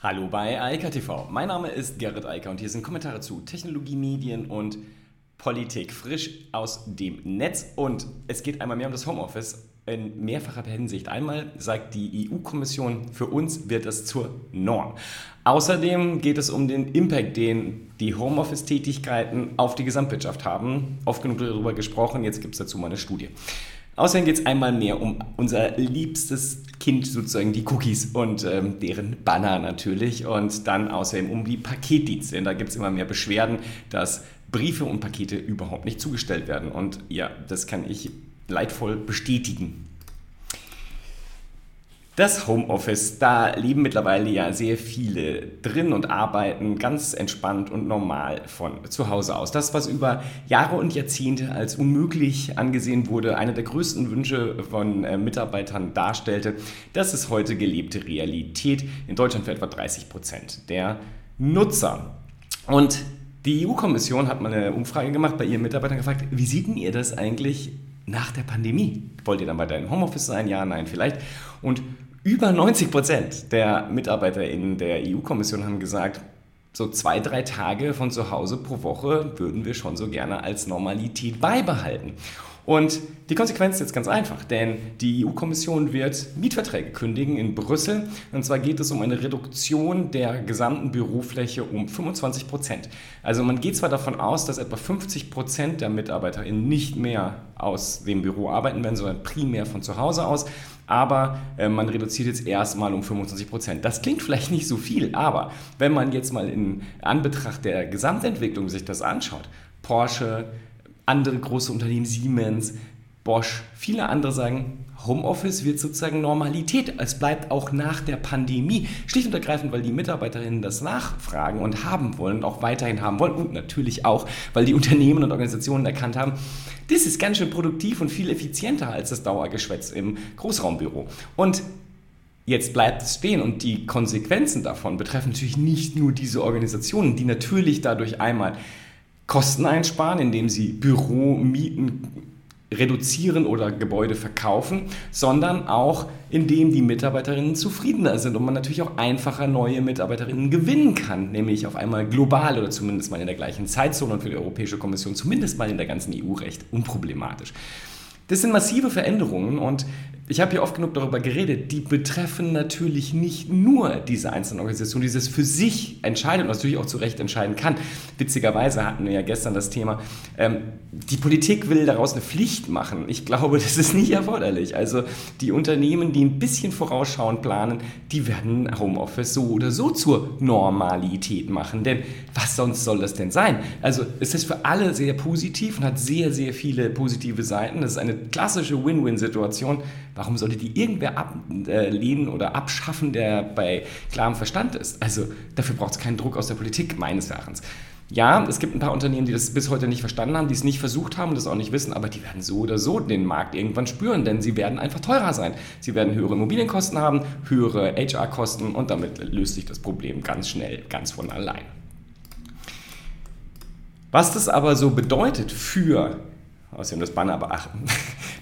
Hallo bei Eika TV. Mein Name ist Gerrit Eiker und hier sind Kommentare zu Technologie, Medien und Politik frisch aus dem Netz. Und es geht einmal mehr um das Homeoffice in mehrfacher Hinsicht. Einmal sagt die EU-Kommission, für uns wird es zur Norm. Außerdem geht es um den Impact, den die Homeoffice-Tätigkeiten auf die Gesamtwirtschaft haben. Oft genug darüber gesprochen, jetzt gibt es dazu mal eine Studie. Außerdem geht es einmal mehr um unser liebstes Kind, sozusagen die Cookies und ähm, deren Banner natürlich. Und dann außerdem um die Paketdienste. Denn da gibt es immer mehr Beschwerden, dass Briefe und Pakete überhaupt nicht zugestellt werden. Und ja, das kann ich leidvoll bestätigen. Das Homeoffice, da leben mittlerweile ja sehr viele drin und arbeiten ganz entspannt und normal von zu Hause aus. Das, was über Jahre und Jahrzehnte als unmöglich angesehen wurde, einer der größten Wünsche von äh, Mitarbeitern darstellte, das ist heute gelebte Realität in Deutschland für etwa 30 Prozent der Nutzer. Und die EU-Kommission hat mal eine Umfrage gemacht bei ihren Mitarbeitern gefragt, wie sieht denn ihr das eigentlich nach der Pandemie? Wollt ihr dann weiter im Homeoffice sein? Ja, nein, vielleicht. Und über 90 Prozent der Mitarbeiter in der EU-Kommission haben gesagt, so zwei, drei Tage von zu Hause pro Woche würden wir schon so gerne als Normalität beibehalten. Und die Konsequenz ist jetzt ganz einfach, denn die EU-Kommission wird Mietverträge kündigen in Brüssel. Und zwar geht es um eine Reduktion der gesamten Bürofläche um 25 Prozent. Also man geht zwar davon aus, dass etwa 50 Prozent der MitarbeiterInnen nicht mehr aus dem Büro arbeiten werden, sondern primär von zu Hause aus aber äh, man reduziert jetzt erstmal um 25 Prozent. Das klingt vielleicht nicht so viel, aber wenn man jetzt mal in Anbetracht der Gesamtentwicklung sich das anschaut, Porsche, andere große Unternehmen, Siemens, Bosch, viele andere sagen, Homeoffice wird sozusagen Normalität. Es bleibt auch nach der Pandemie. Schlicht und ergreifend, weil die Mitarbeiterinnen das nachfragen und haben wollen und auch weiterhin haben wollen. Und natürlich auch, weil die Unternehmen und Organisationen erkannt haben, das ist ganz schön produktiv und viel effizienter als das Dauergeschwätz im Großraumbüro. Und Jetzt bleibt es stehen und die Konsequenzen davon betreffen natürlich nicht nur diese Organisationen, die natürlich dadurch einmal Kosten einsparen, indem sie Büromieten reduzieren oder Gebäude verkaufen, sondern auch indem die Mitarbeiterinnen zufriedener sind und man natürlich auch einfacher neue Mitarbeiterinnen gewinnen kann, nämlich auf einmal global oder zumindest mal in der gleichen Zeitzone und für die Europäische Kommission zumindest mal in der ganzen EU recht unproblematisch. Das sind massive Veränderungen und ich habe hier oft genug darüber geredet, die betreffen natürlich nicht nur diese einzelnen Organisationen, die das für sich entscheiden und natürlich auch zu Recht entscheiden kann. Witzigerweise hatten wir ja gestern das Thema, ähm, die Politik will daraus eine Pflicht machen. Ich glaube, das ist nicht erforderlich. Also die Unternehmen, die ein bisschen vorausschauend planen, die werden Homeoffice so oder so zur Normalität machen. Denn was sonst soll das denn sein? Also es ist für alle sehr positiv und hat sehr, sehr viele positive Seiten. Das ist eine klassische Win-Win-Situation Warum sollte die irgendwer ablehnen oder abschaffen, der bei klarem Verstand ist? Also dafür braucht es keinen Druck aus der Politik, meines Erachtens. Ja, es gibt ein paar Unternehmen, die das bis heute nicht verstanden haben, die es nicht versucht haben und das auch nicht wissen, aber die werden so oder so den Markt irgendwann spüren, denn sie werden einfach teurer sein. Sie werden höhere Immobilienkosten haben, höhere HR-Kosten und damit löst sich das Problem ganz schnell, ganz von allein. Was das aber so bedeutet für Außerdem das Banner beachten.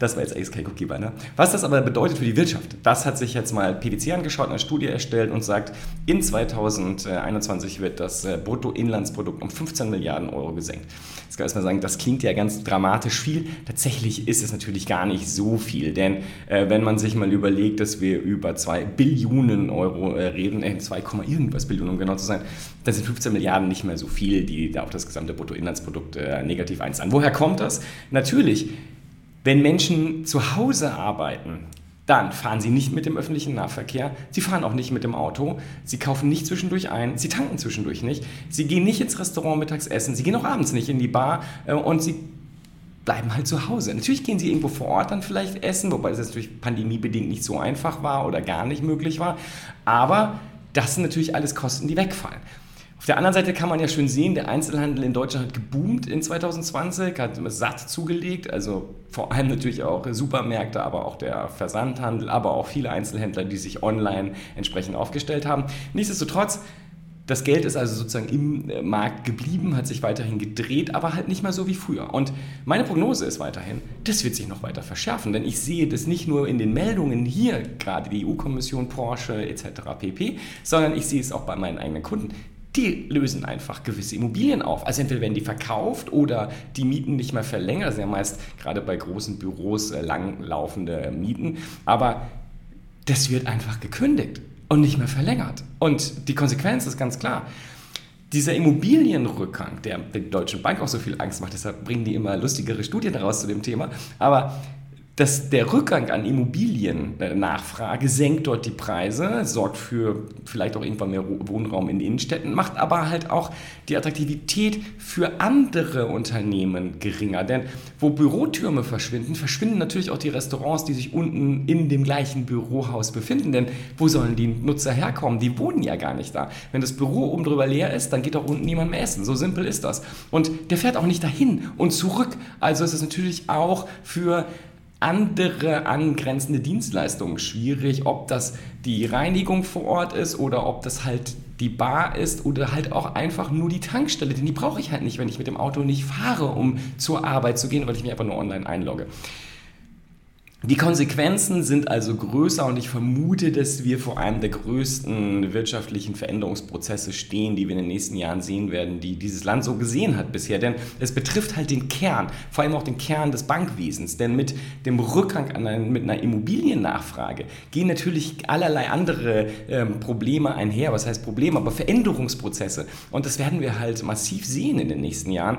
Das war jetzt eigentlich kein Cookie-Banner. Was das aber bedeutet für die Wirtschaft, das hat sich jetzt mal PwC angeschaut, eine Studie erstellt und sagt, in 2021 wird das äh, Bruttoinlandsprodukt um 15 Milliarden Euro gesenkt. Jetzt kann man erstmal sagen, das klingt ja ganz dramatisch viel. Tatsächlich ist es natürlich gar nicht so viel, denn äh, wenn man sich mal überlegt, dass wir über 2 Billionen Euro äh, reden, äh, 2, irgendwas Billionen, um genau zu sein, dann sind 15 Milliarden nicht mehr so viel, die da auf das gesamte Bruttoinlandsprodukt äh, negativ einzahlen. Woher kommt das? Natürlich, wenn Menschen zu Hause arbeiten, dann fahren sie nicht mit dem öffentlichen Nahverkehr, sie fahren auch nicht mit dem Auto, sie kaufen nicht zwischendurch ein, sie tanken zwischendurch nicht, sie gehen nicht ins Restaurant mittags essen, sie gehen auch abends nicht in die Bar äh, und sie bleiben halt zu Hause. Natürlich gehen sie irgendwo vor Ort dann vielleicht essen, wobei das natürlich pandemiebedingt nicht so einfach war oder gar nicht möglich war, aber das sind natürlich alles Kosten, die wegfallen. Auf der anderen Seite kann man ja schön sehen, der Einzelhandel in Deutschland hat geboomt in 2020, hat satt zugelegt, also vor allem natürlich auch Supermärkte, aber auch der Versandhandel, aber auch viele Einzelhändler, die sich online entsprechend aufgestellt haben. Nichtsdestotrotz, Das Geld ist also sozusagen im äh, Markt geblieben, hat sich weiterhin gedreht, aber halt nicht mehr so wie früher. Und meine Prognose ist weiterhin, das wird sich noch weiter verschärfen, denn ich sehe das nicht nur in den Meldungen hier, gerade die EU-Kommission, Porsche etc. pp., sondern ich sehe es auch bei meinen eigenen Kunden. Die lösen einfach gewisse Immobilien auf. Also entweder werden die verkauft oder die Mieten nicht mehr verlängert. Das sind ja meist gerade bei großen Büros äh, langlaufende Mieten. Aber das wird einfach gekündigt und nicht mehr verlängert. Und die Konsequenz ist ganz klar. Dieser Immobilienrückgang, der der Deutschen Bank auch so viel Angst macht, deshalb bringen die immer lustigere Studien raus zu dem Thema, aber dass der Rückgang an Immobiliennachfrage senkt dort die Preise, sorgt für vielleicht auch irgendwann mehr Wohnraum in Innenstädten, macht aber halt auch die Attraktivität für andere Unternehmen geringer. Denn wo Bürotürme verschwinden, verschwinden natürlich auch die Restaurants, die sich unten in dem gleichen Bürohaus befinden. Denn wo sollen die Nutzer herkommen? Die wohnen ja gar nicht da. Wenn das Büro oben drüber leer ist, dann geht auch unten niemand mehr essen. So simpel ist das. Und der fährt auch nicht dahin und zurück. Also ist es natürlich auch für andere angrenzende Dienstleistungen schwierig, ob das die Reinigung vor Ort ist oder ob das halt die Bar ist oder halt auch einfach nur die Tankstelle, denn die brauche ich halt nicht, wenn ich mit dem Auto nicht fahre, um zur Arbeit zu gehen, weil ich mich einfach nur online einlogge. Die Konsequenzen sind also größer und ich vermute, dass wir vor einem der größten wirtschaftlichen Veränderungsprozesse stehen, die wir in den nächsten Jahren sehen werden, die dieses Land so gesehen hat bisher. Denn es betrifft halt den Kern, vor allem auch den Kern des Bankwesens. Denn mit dem Rückgang an, mit einer Immobiliennachfrage gehen natürlich allerlei andere ähm, Probleme einher. Was heißt Probleme? Aber Veränderungsprozesse. Und das werden wir halt massiv sehen in den nächsten Jahren.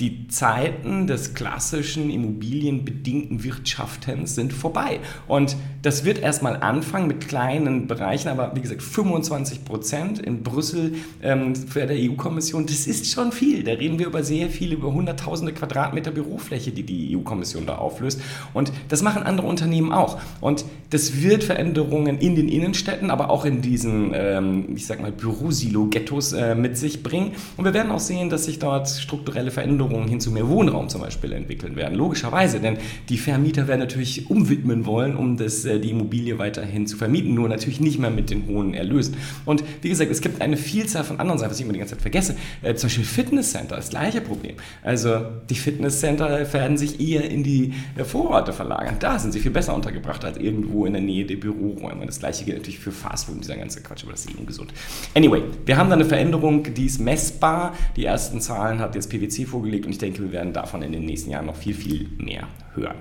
Die Zeiten des klassischen immobilienbedingten Wirtschaftens sind vorbei. Und das wird erstmal anfangen mit kleinen Bereichen, aber wie gesagt, 25 Prozent in Brüssel ähm, für der EU-Kommission, das ist schon viel. Da reden wir über sehr viel, über hunderttausende Quadratmeter Bürofläche, die die EU-Kommission da auflöst. Und das machen andere Unternehmen auch. Und das wird Veränderungen in den Innenstädten, aber auch in diesen, ähm, ich sag mal, Bürosilo-Ghettos äh, mit sich bringen. Und wir werden auch sehen, dass sich dort strukturelle Veränderungen Veränderungen hin zu mehr Wohnraum zum Beispiel entwickeln werden. Logischerweise, denn die Vermieter werden natürlich umwidmen wollen, um das, äh, die Immobilie weiterhin zu vermieten, nur natürlich nicht mehr mit den hohen Erlösen. Und wie gesagt, es gibt eine Vielzahl von anderen Sachen, was ich immer die ganze Zeit vergesse. Äh, zum Beispiel Fitnesscenter, das gleiche Problem. Also die Fitnesscenter werden sich eher in die äh, Vororte verlagern. Da sind sie viel besser untergebracht als irgendwo in der Nähe der Büroräume. Das gleiche gilt natürlich für Fastfood und dieser ganze Quatsch, aber das ist eben gesund. Anyway, wir haben da eine Veränderung, die ist messbar. Die ersten Zahlen hat jetzt PwC vorgelegt vorgelegt und ich denke, wir werden davon in den nächsten Jahren noch viel, viel mehr hören.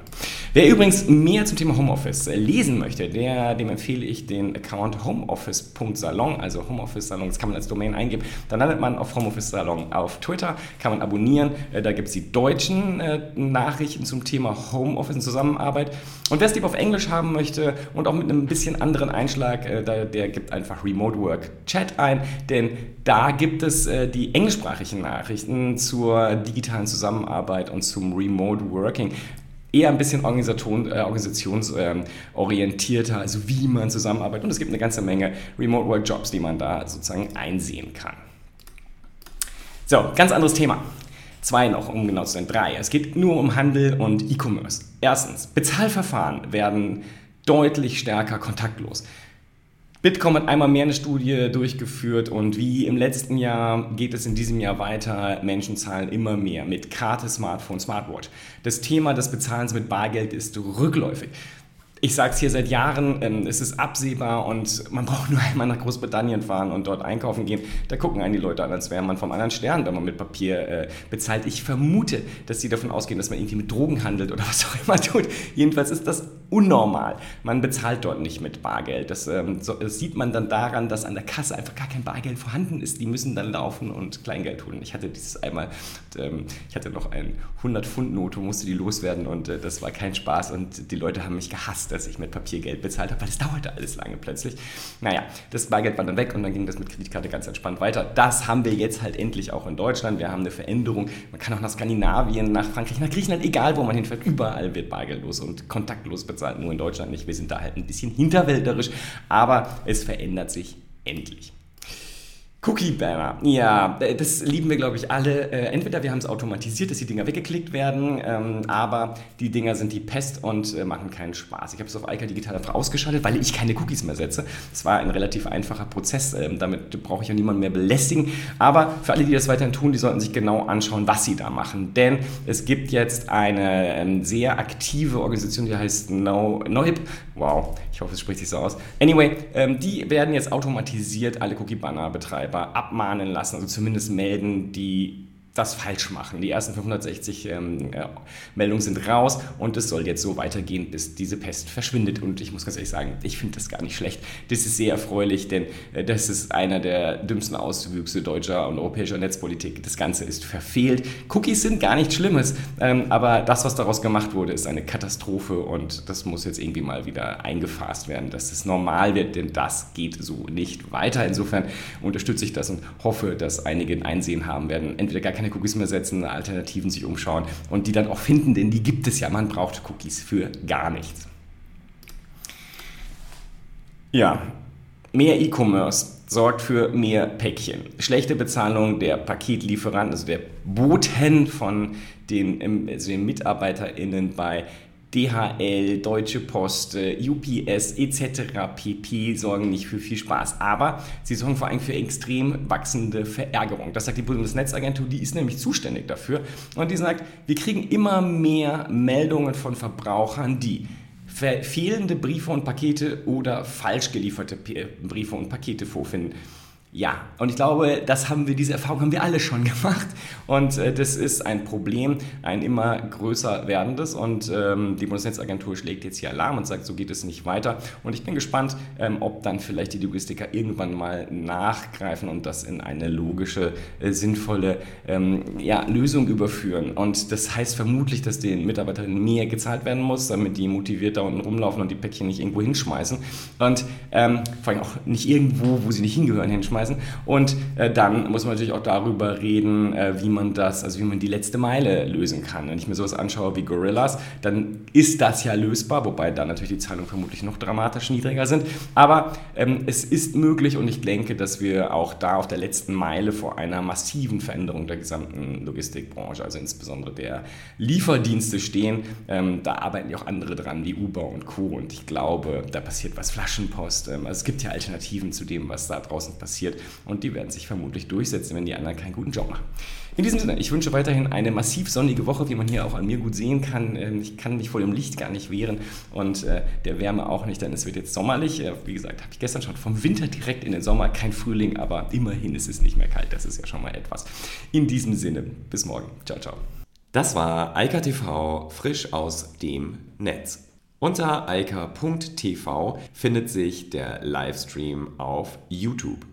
Wer übrigens mehr zum Thema Homeoffice äh, lesen möchte, der, dem empfehle ich den Account homeoffice.salon, also Homeoffice Salon, das kann man als Domain eingeben. Dann landet man auf Homeoffice Salon auf Twitter, kann man abonnieren. Äh, da gibt es die deutschen äh, Nachrichten zum Thema Homeoffice und Zusammenarbeit. Und wer es lieber auf Englisch haben möchte und auch mit einem bisschen anderen Einschlag, der, gibt einfach Remote Work Chat ein, denn da gibt es die englischsprachigen Nachrichten zur digitalen Zusammenarbeit und zum Remote Working eher ein bisschen äh, organisationsorientierter, also wie man zusammenarbeitet. Und es gibt eine ganze Menge Remote Work Jobs, die man da sozusagen einsehen kann. So, ganz anderes Thema. Zwei noch, um genau zu sein, drei. Es geht nur um Handel und E-Commerce. Erstens, Bezahlverfahren werden deutlich stärker kontaktlos. Bitkom hat einmal mehr eine Studie durchgeführt und wie im letzten Jahr geht es in diesem Jahr weiter. Menschen zahlen immer mehr mit Karte, Smartphone, Smartwatch. Das Thema des Bezahlens mit Bargeld ist rückläufig ich sage es hier seit Jahren, ähm, es ist absehbar und man braucht nur einmal nach Großbritannien fahren und dort einkaufen gehen. Da gucken einen die Leute an, als wäre man vom anderen Stern, wenn man mit Papier äh, bezahlt. Ich vermute, dass sie davon ausgehen, dass man irgendwie mit Drogen handelt oder was auch immer tut. Jedenfalls ist das unnormal. Man bezahlt dort nicht mit Bargeld. Das, ähm, so, das sieht man dann daran, dass an der Kasse einfach gar kein Bargeld vorhanden ist. Die müssen dann laufen und Kleingeld holen. Ich hatte dieses einmal, ähm, ich hatte noch ein 100-Pfund-Note, musste die loswerden und äh, das war kein Spaß und die Leute haben mich gehasst dass ich mit Papiergeld bezahlt habe, weil das dauerte alles lange plötzlich. Naja, das Bargeld war dann weg und dann ging das mit Kreditkarte ganz entspannt weiter. Das haben wir jetzt halt endlich auch in Deutschland. Wir haben eine Veränderung. Man kann auch nach Skandinavien, nach Frankreich, nach Griechenland, egal wo man hinfährt, überall wird bargeldlos und kontaktlos bezahlt, nur in Deutschland nicht. Wir sind da halt ein bisschen hinterwälderisch, aber es verändert sich endlich. Cookie Banner. Ja, äh, das lieben wir, glaube ich, alle. Äh, entweder wir haben es automatisiert, dass die Dinger weggeklickt werden, ähm, aber die Dinger sind die Pest und äh, machen keinen Spaß. Ich habe es auf Eika Digital einfach ausgeschaltet, weil ich keine Cookies mehr setze. Das war ein relativ einfacher Prozess. Ähm, damit brauche ich ja niemanden mehr belästigen. Aber für alle, die das weiterhin tun, die sollten sich genau anschauen, was sie da machen. Denn es gibt jetzt eine ähm, sehr aktive Organisation, die heißt No, NoHip. Wow, ich hoffe, es spricht sich so aus. Anyway, die werden jetzt automatisiert alle Cookie Banner betreiben Betreiber abmahnen lassen, also zumindest melden, die das falsch machen. Die ersten 560 ähm, äh, Meldungen sind raus und es soll jetzt so weitergehen, bis diese Pest verschwindet. Und ich muss ganz ehrlich sagen, ich finde das gar nicht schlecht. Das ist sehr erfreulich, denn äh, das ist einer der dümmsten Auswüchse deutscher und europäischer Netzpolitik. Das Ganze ist verfehlt. Cookies sind gar nichts Schlimmes, ähm, aber das, was daraus gemacht wurde, ist eine Katastrophe und das muss jetzt irgendwie mal wieder eingefasst werden, dass es normal wird, denn das geht so nicht weiter. Insofern unterstütze ich das und hoffe, dass einige ein Einsehen haben werden. Entweder gar keine keine Cookies mehr setzen, Alternativen sich umschauen und die dann auch finden, denn die gibt es ja. Man braucht Cookies für gar nichts. Ja, mehr E-Commerce sorgt für mehr Päckchen. Schlechte Bezahlung der Paketlieferanten, also der Boten von den, also den MitarbeiterInnen bei DHL, Deutsche Post, UPS etc. pp. sorgen nicht für viel Spaß, aber sie sorgen vor allem für extrem wachsende Verärgerung. Das sagt die Bundesnetzagentur, die ist nämlich zuständig dafür und die sagt, wir kriegen immer mehr Meldungen von Verbrauchern, die fehlende Briefe und Pakete oder falsch gelieferte Briefe und Pakete vorfinden. Ja, und ich glaube, das haben wir, diese Erfahrung haben wir alle schon gemacht. Und äh, das ist ein Problem, ein immer größer werdendes. Und ähm, die Bundesnetzagentur schlägt jetzt hier Alarm und sagt, so geht es nicht weiter. Und ich bin gespannt, ähm, ob dann vielleicht die Logistiker irgendwann mal nachgreifen und das in eine logische, äh, sinnvolle ähm, ja, Lösung überführen. Und das heißt vermutlich, dass den Mitarbeiterinnen mehr gezahlt werden muss, damit die motiviert da unten rumlaufen und die Päckchen nicht irgendwo hinschmeißen. Und ähm, vor allem auch nicht irgendwo, wo sie nicht hingehören, hinschmeißen schmeißen. Und äh, dann muss man natürlich auch darüber reden, äh, wie man das, also wie man die letzte Meile lösen kann. Wenn ich mir sowas anschaue wie Gorillas, dann ist das ja lösbar, wobei dann natürlich die Zahlungen vermutlich noch dramatisch niedriger sind. Aber ähm, es ist möglich und ich denke, dass wir auch da auf der letzten Meile vor einer massiven Veränderung der gesamten Logistikbranche, also insbesondere der Lieferdienste stehen. Ähm, da arbeiten ja auch andere dran, wie Uber und Co. Und ich glaube, da passiert was Flaschenpost. Ähm, also es gibt ja Alternativen zu dem, was da draußen passiert wird und die werden sich vermutlich durchsetzen, wenn die anderen keinen guten Job machen. In diesem Sinne, ich wünsche weiterhin eine massiv sonnige Woche, wie man hier auch an mir gut sehen kann. Ähm, ich kann mich vor dem Licht gar nicht wehren und äh, der Wärme auch nicht, denn es wird jetzt sommerlich. Äh, wie gesagt, habe ich gestern schon vom Winter direkt in den Sommer, kein Frühling, aber immerhin ist es nicht mehr kalt. Das ist ja schon mal etwas. In diesem Sinne, bis morgen. Ciao, ciao. Das war Eika TV frisch aus dem Netz. Unter eika.tv findet sich der Livestream auf YouTube.